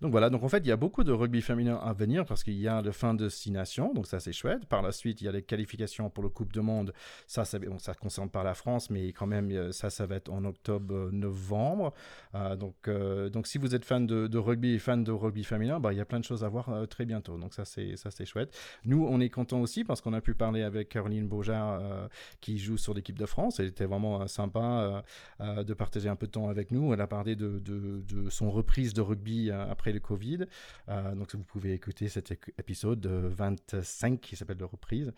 Donc voilà, donc en fait, il y a beaucoup de rugby féminin à venir parce qu'il y a le fin de six nations, donc ça c'est chouette. Par la suite, il y a les qualifications pour le Coupe du Monde. Ça, ça, ça concerne pas la France, mais quand même, euh, ça, ça va être en octobre-novembre. Euh, donc, euh, donc si vous êtes fan de, rugby et fan de rugby féminin, bah, il y a plein de choses à voir très bientôt. Donc ça c'est ça c'est chouette. Nous, on est content aussi parce qu'on a pu parler avec Caroline Beaujard qui joue sur l'équipe de France. Elle était vraiment sympa de partager un peu de temps avec nous. Elle a parlé de, de, de son reprise de rugby après le Covid. donc, vous pouvez écouter cet épisode 25 qui s'appelle de reprise.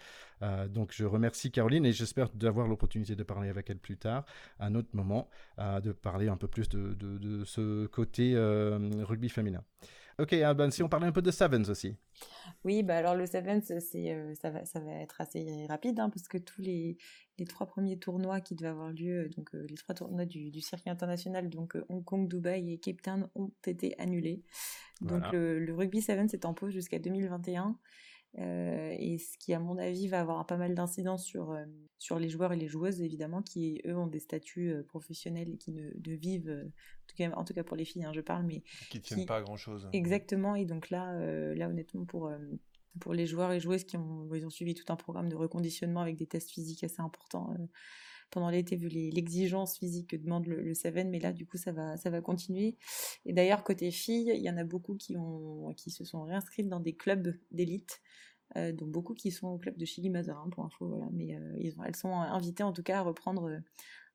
donc, je remercie Caroline et j'espère d'avoir l'opportunité de parler avec elle plus tard, à un autre moment, de parler un peu plus de ce côté rugby féminin. Ok, ben, si on parlait un peu de Sevens aussi.
Oui, bah alors le Sevens, c'est, euh, ça, va, ça va être assez rapide, hein, parce que tous les, les trois premiers tournois qui devaient avoir lieu, donc euh, les trois tournois du, du, circuit international, donc Hong Kong, Dubaï et Cape Town, ont été annulés. Donc le, le, rugby Sevens est en pause jusqu'à 2021. Euh, et ce qui, à mon avis, va avoir pas mal d'incidence sur, euh, sur les joueurs et les joueuses, évidemment, qui, eux, ont des statuts euh, professionnels et qui ne, vivent, en tout, cas, en tout cas pour les filles, hein, je parle, mais...
Qui ne tiennent pas à grand-chose.
Exactement, et donc là, là honnêtement, pour, pour les joueurs et joueuses qui ont, ils ont suivi tout un programme de reconditionnement avec des tests physiques assez importants pendant l'été vu l'exigence physique que demande le, Seven, mais là du coup ça va, ça va continuer. Et d'ailleurs côté filles, il y en a beaucoup qui, ont, qui se sont réinscrites dans des clubs d'élite. Euh, dont beaucoup qui sont au club de Chili Mazarin pour info, voilà. mais euh, elles sont invitées en tout cas à reprendre euh,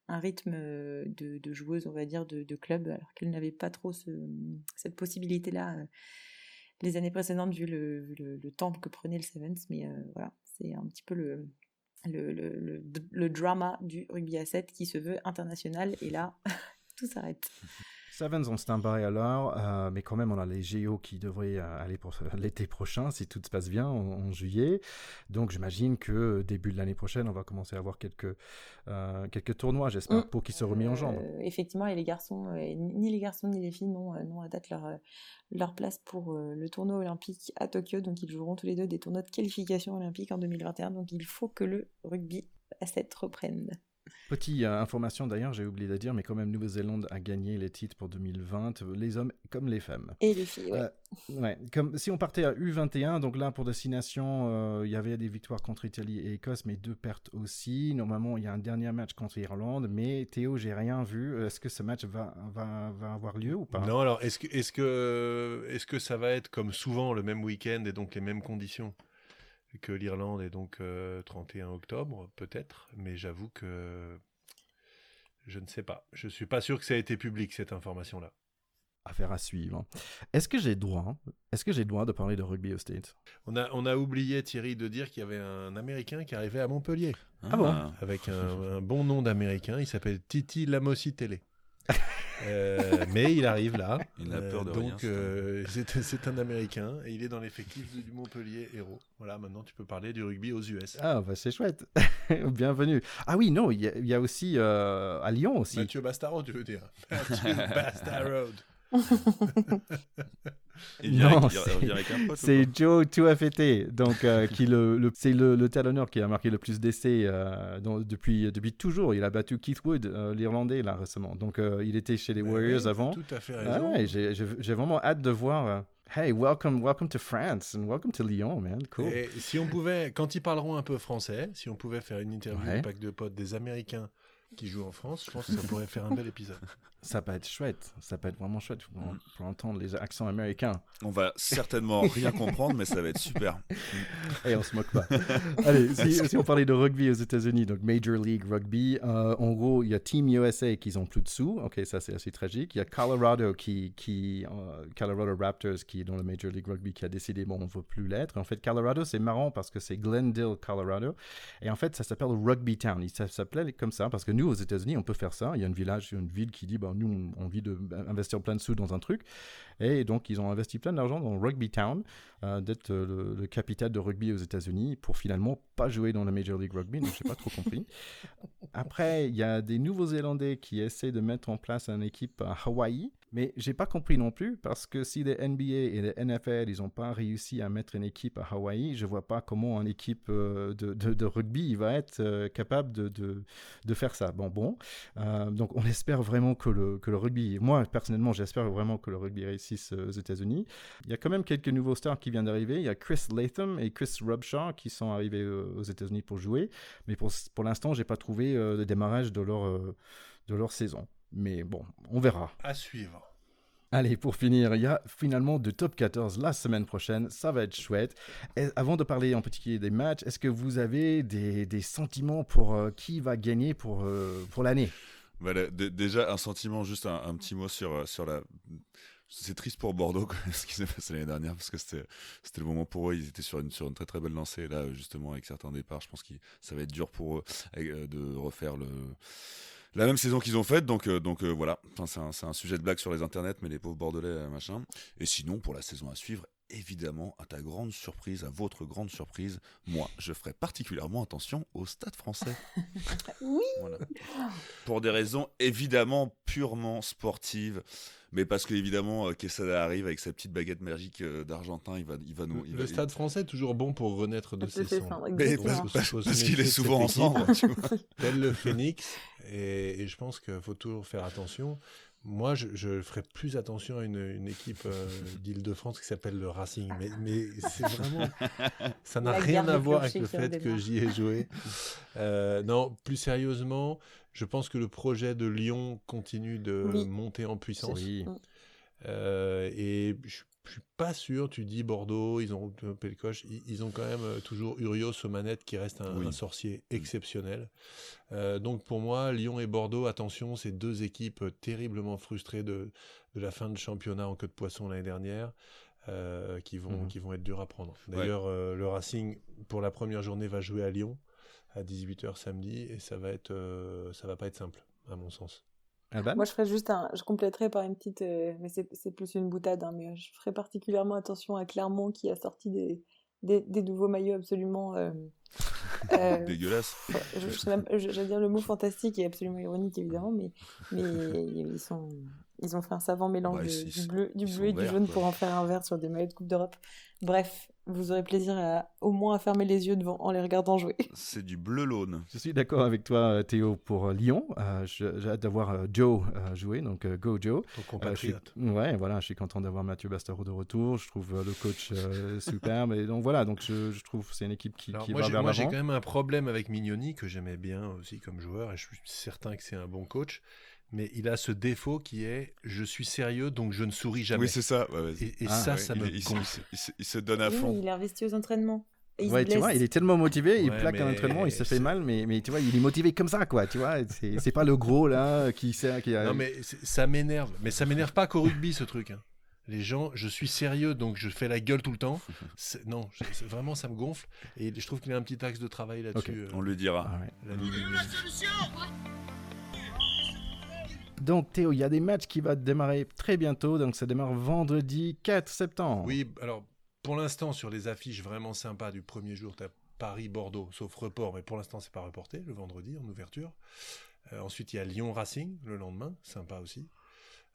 un rythme de, de joueuse, on va dire, de, de club, alors qu'elles n'avaient pas trop ce, cette possibilité-là les années précédentes vu le, le, le, temps que prenait le Sevens, mais voilà, c'est un petit peu le, le, le, drama du rugby à 7 qui se veut international et là, [laughs] tout s'arrête.
Sevens en stand-by alors, euh, mais quand même on a les géos qui devraient euh, aller pour [laughs] l'été prochain si tout se passe bien en, juillet. Donc j'imagine que début de l'année prochaine on va commencer à avoir quelques, euh, quelques tournois, j'espère, mm. pour qu'ils se remettent en jambes.
effectivement, et les garçons, ni les garçons ni les filles n'ont à date leur, leur place pour le tournoi olympique à Tokyo. Donc ils joueront tous les deux des tournois de qualification olympique en 2021. Donc il faut que le rugby à 7 reprenne.
Petite euh, information d'ailleurs, j'ai oublié de dire, mais quand même, Nouvelle-Zélande a gagné les titres pour 2020, les hommes comme les femmes.
Et les filles, ouais.
Euh, comme, si on partait à U21, donc là, pour destination, euh, il y avait des victoires contre Italie et Écosse, mais deux pertes aussi. Normalement, il y a un dernier match contre Irlande, mais Théo, j'ai rien vu. Est-ce que ce match va, va, va, avoir lieu ou pas?
Non, alors, est-ce que, est-ce, que, est-ce que ça va être comme souvent le même week-end et donc les mêmes conditions? Que l'Irlande est donc 31 euh, octobre, peut-être, mais j'avoue que je ne sais pas. Je suis pas sûr que ça ait été public cette information-là.
Affaire à suivre. Est-ce que j'ai droit Est-ce que j'ai droit de parler de rugby au States?
On a, on a oublié Thierry de dire qu'il y avait un Américain qui arrivait à Montpellier.
Ah, bon?
Avec un, un, bon nom d'Américain. Il s'appelle Titi Lamosi Télé. Euh, mais il arrive là.
Il a peur de
euh, [laughs] donc, euh, c'est un Américain et il est dans l'effectif du Montpellier Héros. Voilà, maintenant tu peux parler du rugby aux US.
Ah, bah c'est chouette. [laughs] Bienvenue. Ah oui, non, il y, a aussi à Lyon aussi.
Mathieu Bastaro, tu veux dire. [laughs] Mathieu Bastaro.
Non, c'est Joe Tuafete, donc euh, qui le, c'est le, le talonneur qui a marqué le plus d'essais euh, depuis depuis toujours. Il a battu Keith Wood, euh, l'Irlandais là récemment. Donc il était chez les Warriors avant.
Tout à fait raison.
Ah j'ai vraiment hâte de voir. Hey, welcome, welcome to France and welcome to Lyon, man. Cool.
Et si on pouvait, quand ils parleront un peu français, si on pouvait faire une interview ouais. pack de potes des Américains qui jouent en France, je pense que ça pourrait faire un bel épisode.
Ça peut être chouette, ça peut être vraiment chouette pour, pour entendre les accents américains.
On va certainement rien comprendre, mais ça va être super. [laughs]
Et on se moque pas. [laughs] Allez, si, on parlait de rugby aux États-Unis, donc Major League Rugby, euh, en gros, il y a Team USA qui ont plus de sous. Ok, ça c'est assez tragique. Il y a Colorado qui, qui euh, Colorado Raptors qui est dans le Major League Rugby qui a décidé bon, on veut plus l'être. En fait, Colorado c'est marrant parce que c'est Glendale, Colorado, et en fait ça s'appelle Rugby Town. Ça s'appelait comme ça parce que nous aux États-Unis on peut faire ça. Il y a une village, une ville qui dit bon nous, on envie d'investir plein de sous dans un truc. Et donc, ils ont investi plein d'argent dans Rugby Town, euh, d'être le, le, capital de rugby aux États-Unis, pour finalement pas jouer dans la Major League Rugby. Donc, j'ai pas trop compris. [laughs] Après, il y a des Nouveaux-Zélandais qui essaient de mettre en place une équipe à Hawaï. Mais j'ai pas compris non plus parce que si les NBA et les NFL ils ont pas réussi à mettre une équipe à Hawaï, je vois pas comment une équipe euh, de, rugby va être euh, capable de, de, de, faire ça. Bon, bon. Euh, donc on espère vraiment que le, que le rugby, moi personnellement j'espère vraiment que le rugby réussisse aux États-Unis. Il y a quand même quelques nouveaux stars qui viennent d'arriver. Il y a Chris Latham et Chris Rubshaw qui sont arrivés aux États-Unis pour jouer. Mais pour, pour l'instant, j'ai pas trouvé le démarrage de leur, de leur saison. Mais bon, on verra.
À suivre.
Allez, pour finir, il y a finalement de top 14 la semaine prochaine. Ça va être chouette. Et avant de parler en particulier des matchs, est-ce que vous avez des, sentiments pour euh, qui va gagner pour, euh, pour l'année?
Voilà, Déjà, un sentiment, juste un, petit mot sur, euh, sur la c'est triste pour Bordeaux ce qui s'est passé l'année dernière parce que c'était le moment pour eux ils étaient sur une sur une très très belle lancée là justement avec certains départs je pense que ça va être dur pour eux de refaire le la même saison qu'ils ont faite donc euh, donc euh, voilà. Enfin, c'est un, un, sujet de blague sur les internets mais les pauvres bordelais machin. Et sinon pour la saison à suivre évidemment, à ta grande surprise, à votre grande surprise, moi, je ferai particulièrement attention au stade français. [laughs]
oui
Pour des raisons évidemment purement sportives. Mais parce que évidemment, euh, Quesada arrive avec sa petite baguette magique euh, d'argentin, il va, il va nous.
le stade français est toujours bon pour renaître de ses cendres.
parce, qu'il est souvent ensemble.
Tel le phénix, et, et je pense qu'il faut toujours faire attention. Moi, je, ferais plus attention à une, équipe euh, [laughs] d'Île-de-France qui s'appelle le Racing. Mais, mais c'est vraiment. Ça n'a rien à voir avec le fait que j'y ai joué. Euh, non, plus sérieusement, je pense que le projet de Lyon continue de monter en puissance. Oui. Euh, et je je suis pas sûr. Tu dis Bordeaux, ils ont le coche. Ils, ont quand même euh, toujours Urios aux manettes qui reste un, sorcier mm. exceptionnel. Euh, donc pour moi, Lyon et Bordeaux, attention, c'est deux équipes terriblement frustrées de, de, la fin de championnat en queue de poisson l'année dernière. Euh, qui vont mm-hmm. qui vont être durs à prendre. D'ailleurs, le Racing pour la première journée va jouer à Lyon à 18h samedi et ça va être ça va pas être simple à mon sens.
Moi, je ferais juste un. Je compléterais par une petite. Euh, mais c'est plus une boutade, hein, mais je ferais particulièrement attention à Clermont qui a sorti des, des, des nouveaux maillots absolument. Euh, [laughs]
euh Dégueulasse.
J'allais dire le mot fantastique et absolument ironique, évidemment, mais, mais ils, sont, ils ont fait un savant mélange du bleu, du bleu et du jaune pour en faire un vert sur des maillots de Coupe d'Europe. Bref, vous aurez plaisir à, au moins à fermer les yeux devant en les regardant jouer. [laughs]
C'est du bleu laune.
Je suis d'accord avec toi, euh, Théo, pour euh, Lyon. Euh, j'ai hâte d'avoir Joe jouer, donc Go Joe.
Ton compatriote.
ouais, voilà, je suis content d'avoir Mathieu Bastaro de retour. Je trouve le coach [laughs] superbe. Et donc voilà, donc je, je trouve c'est une équipe qui, qui
moi,
va vers
Moi, j'ai quand même un problème avec Mignoni que j'aimais bien aussi comme joueur et je suis certain que c'est un bon coach mais il a ce défaut qui est je suis sérieux donc je ne souris jamais.
Oui, c'est ça.
Et, ah, ça, ça me
il, il, se donne à fond.
il est investi aux entraînements.
Il ouais, tu vois, il est tellement motivé, il plaque un entraînement, il se fait mal, mais, mais tu vois, il est motivé comme ça, quoi, tu vois. C'est pas le gros, là, qui sait. Qui a...
Non, mais ça m'énerve. Mais ça m'énerve pas qu'au rugby, ce truc. Hein. Les gens, je suis sérieux, donc je fais la gueule tout le temps. Non, vraiment, ça me gonfle. Et je trouve qu'il y a un petit axe de travail là-dessus. Euh,
On lui dira.
Ah donc Théo, il y a des matchs qui vont démarrer très bientôt, donc ça démarre vendredi 4 septembre.
Oui, alors pour l'instant sur les affiches vraiment sympas du premier jour, tu as Paris-Bordeaux, sauf report, mais pour l'instant c'est pas reporté, le vendredi en ouverture. Euh, ensuite il y a Lyon-Racing le lendemain, sympa aussi.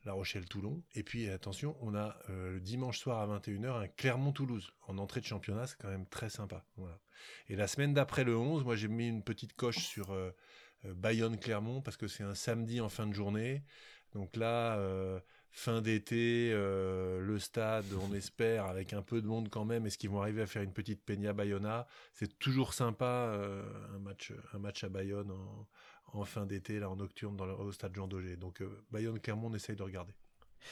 La Rochelle-Toulon. Et puis attention, on a euh, le dimanche soir à 21h un Clermont-Toulouse. En entrée de championnat, c'est quand même très sympa. Et la semaine d'après le 11, moi j'ai mis une petite coche sur... Euh, Bayonne-Clermont parce que c'est un samedi en fin de journée. Donc là, euh, fin d'été, euh, le stade, on [laughs] espère, avec un peu de monde quand même, est-ce qu'ils vont arriver à faire une petite Peña Bayona? C'est toujours sympa, un, match, un match à Bayonne en, fin d'été, là en nocturne, dans le, au stade Jean Daugé. Donc Bayonne-Clermont, on essaye de regarder.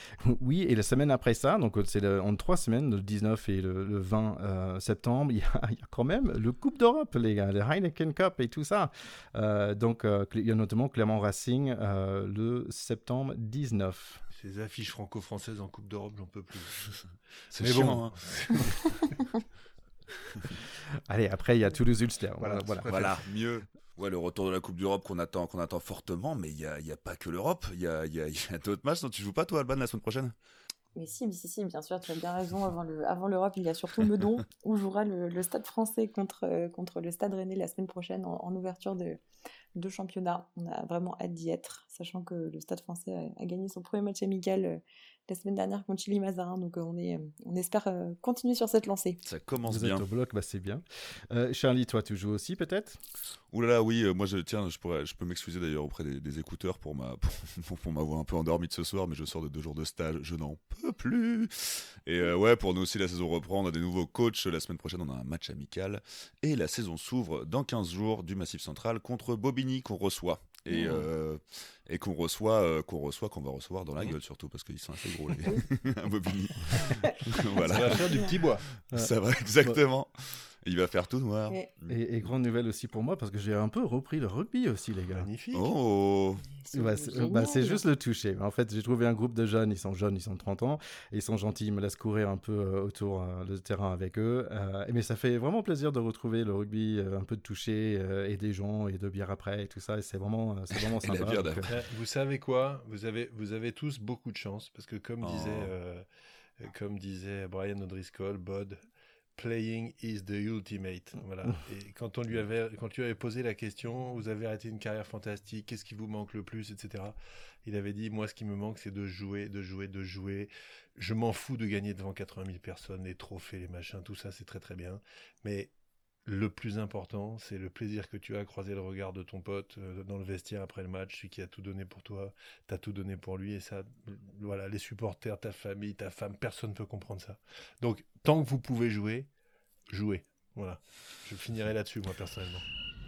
[laughs]
Oui, et la semaine après ça, donc c'est en trois semaines, le 19 et le, 20 euh, septembre, il y, a, quand même le Coupe d'Europe, les gars, le Heineken Cup et tout ça. Euh, donc euh, il y a notamment Clermont Racing le septembre 19.
Ces affiches franco-françaises en Coupe d'Europe, j'en peux plus. [laughs]
c'est bon. Hein. [laughs]
Allez, après il y a Toulouse-Ulster.
Voilà, voilà. voilà, mieux. Ouais, le retour de la Coupe d'Europe qu'on attend, qu'on attend fortement, mais il n'y a, a, pas que l'Europe. [laughs] Il y a, d'autres matchs dont tu joues pas, toi, Alban, la semaine prochaine?
Mais si, si, si, bien sûr, tu as bien raison. Avant, le, avant l'Europe, il y a surtout Meudon, où jouera le, Stade français contre, euh, contre le Stade rennais la semaine prochaine en, ouverture de, de, championnat. On a vraiment hâte d'y être, sachant que le Stade français a, a gagné son premier match amical euh, la semaine dernière contre Chili Mazarin. Donc euh, on, est, euh, on espère euh, continuer sur cette lancée.
Ça commence
Vous
bien.
Êtes au bloc, bah c'est bien. Charlie, toi, tu joues aussi peut-être?
Ouh là là, oui. moi, je, tiens, je, pourrais, je peux m'excuser d'ailleurs auprès des, écouteurs pour ma [laughs] pour, un peu endormi de ce soir, mais je sors de deux jours de stage, je n'en peux plus. Et ouais, pour nous aussi, la saison reprend. On a des nouveaux coachs. La semaine prochaine, on a un match amical. Et la saison s'ouvre dans 15 jours du Massif Central contre Bobigny qu'on reçoit et, euh, et qu'on reçoit, euh, qu'on reçoit, qu'on va recevoir dans la gueule surtout parce qu'ils sont assez gros [laughs] les [laughs] [laughs]
voilà. Ça va faire du petit bois.
Ça va exactement. Il va faire tout noir.
Et-
Et, et grande nouvelle aussi pour moi parce que j'ai un peu repris le rugby aussi, les gars.
Magnifique.
Oh
c'est bah, c'est juste le toucher. En fait, j'ai trouvé un groupe de jeunes, ils sont jeunes, ils sont 30 ans, et ils sont gentils, ils me laissent courir un peu euh, autour euh, du terrain avec eux. Euh, mais ça fait vraiment plaisir de retrouver le rugby, euh, un peu de toucher, euh, et des gens, et de bière après, et tout ça. Et c'est vraiment, euh, c'est vraiment [laughs]
Et la
sympa. donc,
Vous savez quoi? Vous avez, vous avez tous beaucoup de chance parce que comme
Oh.
disait, euh, comme disait Brian O'Driscoll, Bod, playing is the ultimate. Voilà. [laughs] Et quand on lui avait, quand tu avais posé la question, vous avez arrêté une carrière fantastique, qu'est-ce qui vous manque le plus, etc. Il avait dit, moi, ce qui me manque, c'est de jouer, de jouer, de jouer. Je m'en fous de gagner devant 80 000 personnes, les trophées, les machins, tout ça, c'est très très bien. Mais le plus important, c'est le plaisir que tu as à croiser le regard de ton pote euh, dans le vestiaire après le match, celui qui a tout donné pour toi, t'as tout donné pour lui, et ça, euh, voilà, les supporters, ta famille, ta femme, personne ne peut comprendre ça. Donc, tant que vous pouvez jouer, jouez. Voilà. Je finirai là-dessus, moi, personnellement.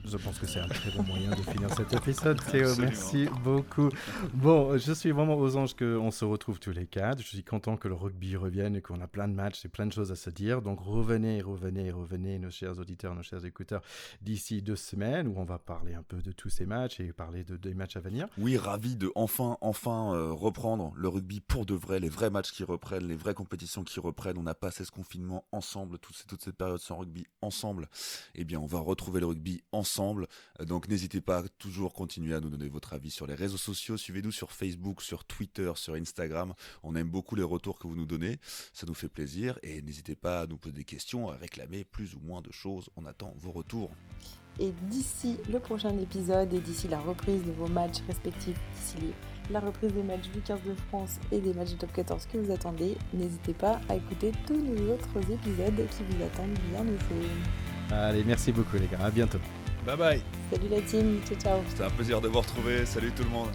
Je pense que c'est un très bon moyen de finir cet [laughs] épisode. Théo,
Absolument.
merci beaucoup. Bon, je suis vraiment aux anges qu'on se retrouve tous les quatre. Je suis content que le rugby revienne et qu'on a plein de matchs et plein de choses à se dire. Donc revenez, revenez, revenez, nos chers auditeurs, nos chers écouteurs, d'ici deux semaines où on va parler un peu de tous ces matchs et parler de, des matchs à venir.
Oui, ravi de enfin, enfin euh, reprendre le rugby pour de vrai, les vrais matchs qui reprennent, les vraies compétitions qui reprennent. On a passé ce confinement ensemble, toute, toute cette période sans rugby ensemble. Eh bien, on va retrouver le rugby ensemble. Euh, Donc, n'hésitez pas à toujours continuer à nous donner votre avis sur les réseaux sociaux. Suivez-nous sur Facebook, sur Twitter, sur Instagram. On aime beaucoup les retours que vous nous donnez. Ça nous fait plaisir. Et n'hésitez pas à nous poser des questions, à réclamer plus ou moins de choses. On attend vos retours.
Et d'ici le prochain épisode et d'ici la reprise de vos matchs respectifs, d'ici la reprise des matchs du 15 de France et des matchs du top 14 que vous attendez, n'hésitez pas à écouter tous nos autres épisodes qui vous attendent bien au chaud.
Allez, merci beaucoup les gars. À bientôt.
Bye bye
Salut la team, ciao ciao
C'était un plaisir de vous retrouver. Salut tout le monde.